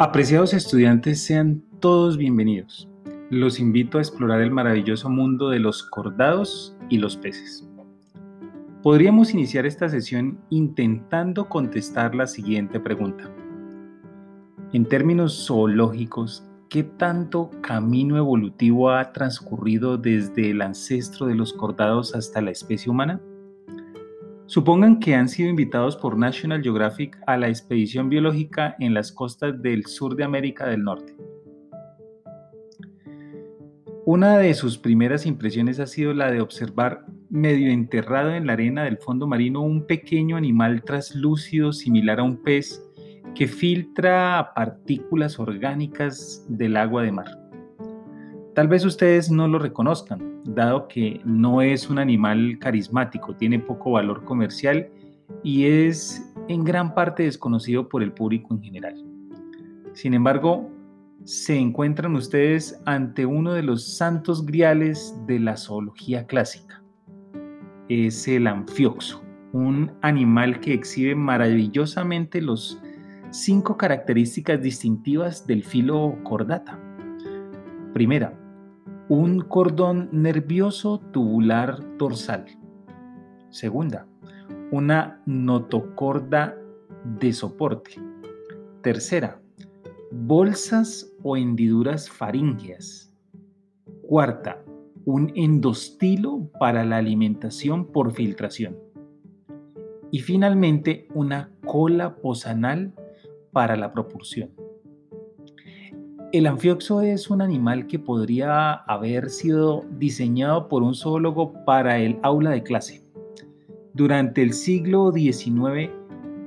Apreciados estudiantes, sean todos bienvenidos. Los invito a explorar el maravilloso mundo de los cordados y los peces. Podríamos iniciar esta sesión intentando contestar la siguiente pregunta. En términos zoológicos, ¿qué tanto camino evolutivo ha transcurrido desde el ancestro de los cordados hasta la especie humana? Supongan que han sido invitados por National Geographic a la expedición biológica en las costas del sur de América del Norte. Una de sus primeras impresiones ha sido la de observar medio enterrado en la arena del fondo marino un pequeño animal traslúcido similar a un pez que filtra partículas orgánicas del agua de mar. Tal vez ustedes no lo reconozcan, dado que no es un animal carismático, tiene poco valor comercial y es en gran parte desconocido por el público en general. Sin embargo, se encuentran ustedes ante uno de los santos griales de la zoología clásica. Es el anfioxo, un animal que exhibe maravillosamente los cinco características distintivas del filo cordata. Primera, un cordón nervioso tubular dorsal. Segunda, una notocorda de soporte. Tercera, bolsas o hendiduras faríngeas. Cuarta, un endostilo para la alimentación por filtración. Y finalmente, una cola posanal para la propulsión. El anfioxo es un animal que podría haber sido diseñado por un zoólogo para el aula de clase. Durante el siglo XIX,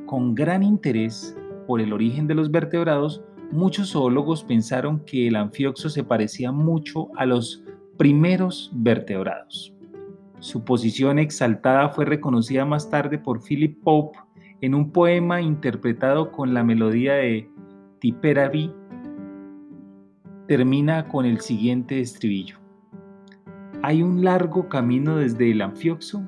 con gran interés por el origen de los vertebrados, muchos zoólogos pensaron que el anfioxo se parecía mucho a los primeros vertebrados. Su posición exaltada fue reconocida más tarde por Philip Pope en un poema interpretado con la melodía de Tipperary termina con el siguiente estribillo. Hay un largo camino desde el anfioxo,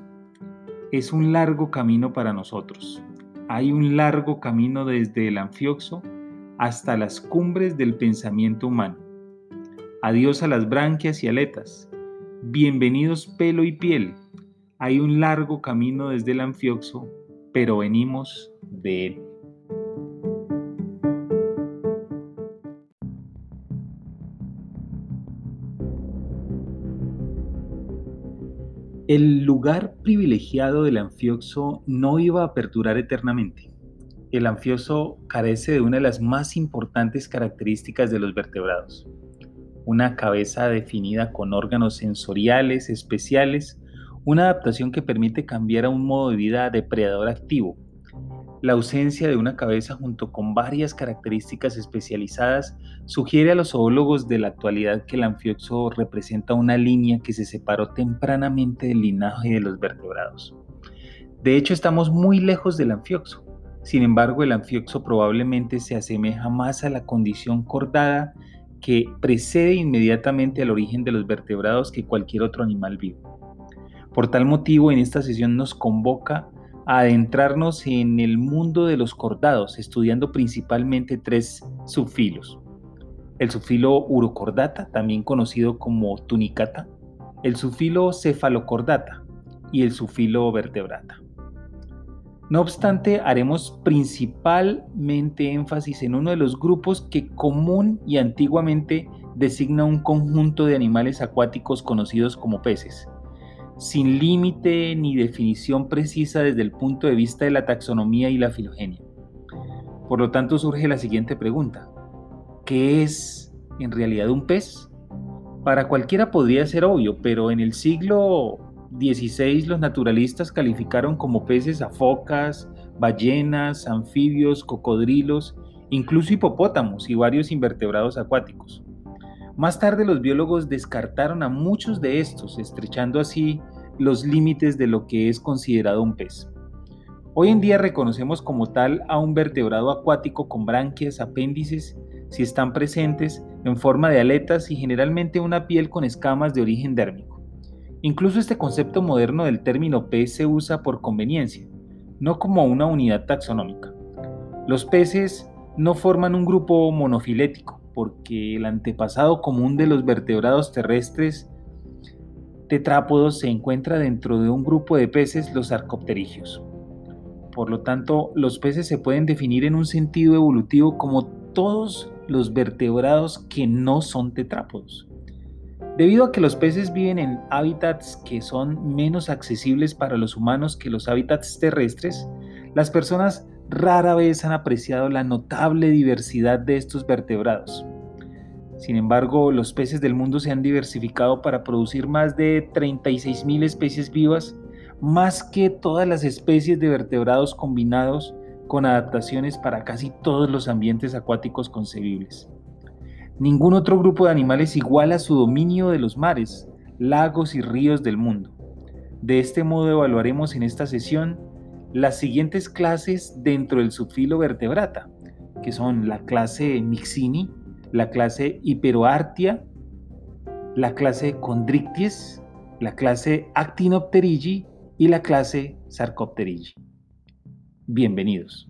es un largo camino para nosotros. Hay un largo camino desde el anfioxo hasta las cumbres del pensamiento humano. Adiós a las branquias y aletas. Bienvenidos pelo y piel. Hay un largo camino desde el anfioxo, pero venimos de él. El lugar privilegiado del anfioxo no iba a perdurar eternamente. El anfioxo carece de una de las más importantes características de los vertebrados. Una cabeza definida con órganos sensoriales especiales, una adaptación que permite cambiar a un modo de vida depredador activo, la ausencia de una cabeza junto con varias características especializadas sugiere a los zoólogos de la actualidad que el anfioxo representa una línea que se separó tempranamente del linaje de los vertebrados. De hecho, estamos muy lejos del anfioxo. Sin embargo, el anfioxo probablemente se asemeja más a la condición cordada que precede inmediatamente al origen de los vertebrados que cualquier otro animal vivo. Por tal motivo, en esta sesión nos convoca adentrarnos en el mundo de los cordados, estudiando principalmente tres subfilos. El subfilo urocordata, también conocido como tunicata, el subfilo cefalocordata y el subfilo vertebrata. No obstante, haremos principalmente énfasis en uno de los grupos que común y antiguamente designa un conjunto de animales acuáticos conocidos como peces, sin límite ni definición precisa desde el punto de vista de la taxonomía y la filogenia. Por lo tanto, surge la siguiente pregunta. ¿Qué es en realidad un pez? Para cualquiera podría ser obvio, pero en el siglo XVI los naturalistas calificaron como peces a focas, ballenas, anfibios, cocodrilos, incluso hipopótamos y varios invertebrados acuáticos. Más tarde los biólogos descartaron a muchos de estos, estrechando así los límites de lo que es considerado un pez. Hoy en día reconocemos como tal a un vertebrado acuático con branquias, apéndices, si están presentes, en forma de aletas y generalmente una piel con escamas de origen dérmico. Incluso este concepto moderno del término pez se usa por conveniencia, no como una unidad taxonómica. Los peces no forman un grupo monofilético, porque el antepasado común de los vertebrados terrestres tetrápodos se encuentra dentro de un grupo de peces, los arcopterigios. Por lo tanto, los peces se pueden definir en un sentido evolutivo como todos los vertebrados que no son tetrápodos. Debido a que los peces viven en hábitats que son menos accesibles para los humanos que los hábitats terrestres, las personas rara vez han apreciado la notable diversidad de estos vertebrados. Sin embargo, los peces del mundo se han diversificado para producir más de 36.000 especies vivas, más que todas las especies de vertebrados combinados con adaptaciones para casi todos los ambientes acuáticos concebibles. Ningún otro grupo de animales iguala su dominio de los mares, lagos y ríos del mundo. De este modo evaluaremos en esta sesión las siguientes clases dentro del subfilo vertebrata, que son la clase Mixini, la clase Hiperoartia, la clase Chondrichthyes, la clase Actinopterigi y la clase Sarcopterigi. Bienvenidos.